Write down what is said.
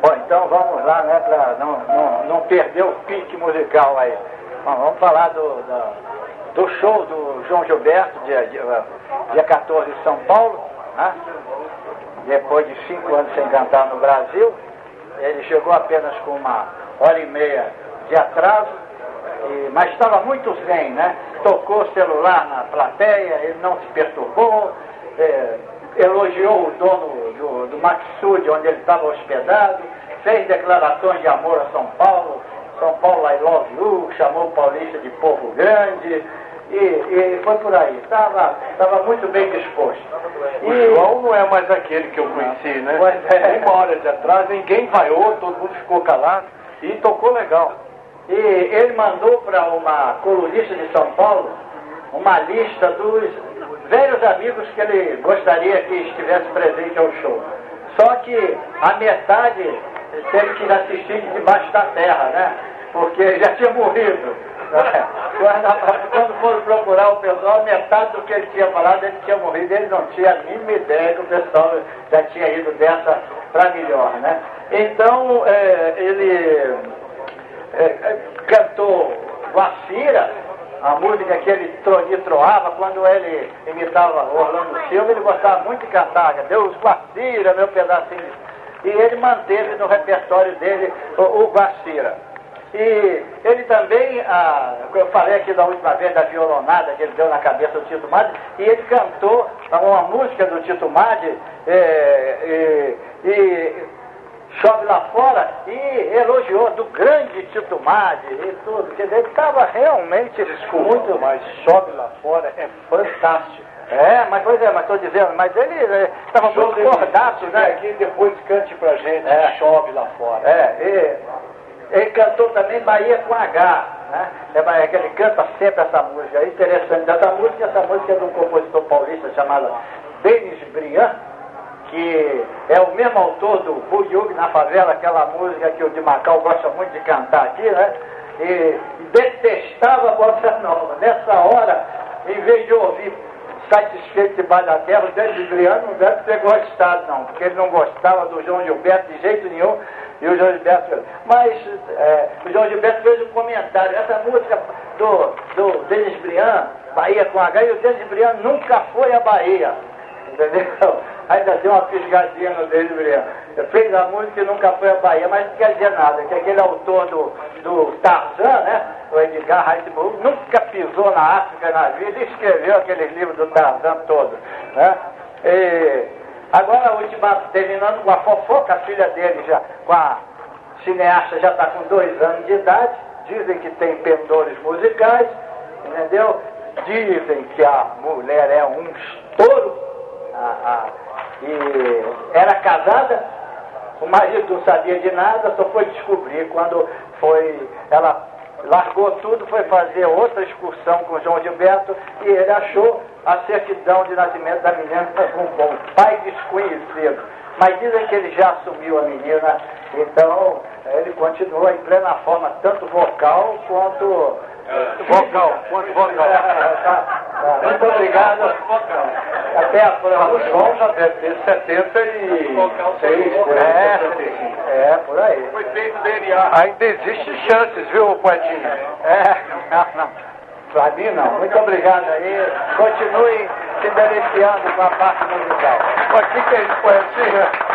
Bom, então vamos lá, né, para não, não, não perder o pique musical aí. Bom, vamos falar do, da, do show do João Gilberto, dia, dia, dia 14 em São Paulo, né? depois de cinco anos sem cantar no Brasil. Ele chegou apenas com uma hora e meia de atraso, e, mas estava muito zen, né? Tocou celular na plateia, ele não se perturbou, é, elogiou o dono do, do Maxud, onde ele estava hospedado, fez declarações de amor a São Paulo, São Paulo I love you, chamou o paulista de povo grande, e, e foi por aí. Estava tava muito bem disposto. O e... João não é mais aquele que eu conheci, né? Pois é. Uma hora de atrás, ninguém vaiou, todo mundo ficou calado e tocou legal. E ele mandou para uma colunista de São Paulo uma lista dos velhos amigos que ele gostaria que estivesse presente ao show. Só que a metade teve que assistir debaixo da terra, né? Porque já tinha morrido. Quando foram procurar o pessoal, metade do que ele tinha falado, ele tinha morrido, ele não tinha a mínima ideia que o pessoal já tinha ido dessa para melhor, né? Então, é, ele é, é cantou Guacira, a música que ele troava quando ele imitava Orlando Silva, ele gostava muito de cantar, Deus Guacira, meu pedacinho. E ele manteve no repertório dele o, o Guacira. E ele também, ah, eu falei aqui da última vez da violonada que ele deu na cabeça do Tito Madi, e ele cantou uma música do Tito Madi, é, e Chove lá fora, e elogiou do grande Tito Madi e tudo. Quer dizer, ele estava realmente Desculpa, muito. Mas chove lá fora é fantástico. É, mas pois é, mas estou dizendo, mas ele estava muito cordaço, né? aqui depois cante pra gente, é. chove lá fora. É, e ele cantou também Bahia com H, né? É, que ele canta sempre essa música. É interessante. Essa música, essa música é de um compositor paulista chamado Denis Briand, que é o mesmo autor do Buyug na favela, aquela música que o de Macau gosta muito de cantar aqui, né? E detestava a bossa nova. Nessa hora, em vez de ouvir satisfeito debaixo da terra, o Denis Briand não deve ter gostado, não, porque ele não gostava do João Gilberto de jeito nenhum e o João Gilberto. Mas é, o João Gilberto fez um comentário. Essa música do, do Denis Briand, Bahia com H, e o Denis Briand nunca foi à Bahia. Entendeu? Ainda deu uma fisgadinha no Denis Briand. Fez a música e nunca foi à Bahia, mas não quer dizer nada, que aquele autor do, do Tarzan, né? O Edgar Heisenberg, nunca pisou na África na vida e escreveu aqueles livros do Tarzan todo. Né? E, Agora, a última, terminando com a fofoca, a filha dele já, com a cineasta, já está com dois anos de idade. Dizem que tem pendores musicais, entendeu? Dizem que a mulher é um estouro. A, a, e era casada, o marido não sabia de nada, só foi descobrir quando foi. Ela largou tudo, foi fazer outra excursão com João Gilberto e ele achou a certidão de nascimento da menina com um pai desconhecido. Mas dizem que ele já assumiu a menina, então ele continua em plena forma, tanto vocal quanto. É, vocal, quanto vocal. Muito obrigado. Até a próxima. O João já deve ter 76. É, é, por aí. Foi feito DNA. Ainda existe chances, viu, Poetinho? É, não, não. Para mim não. Muito obrigado aí. Continue se beneficiando com a parte musical. Mas o que, que é isso, poesia?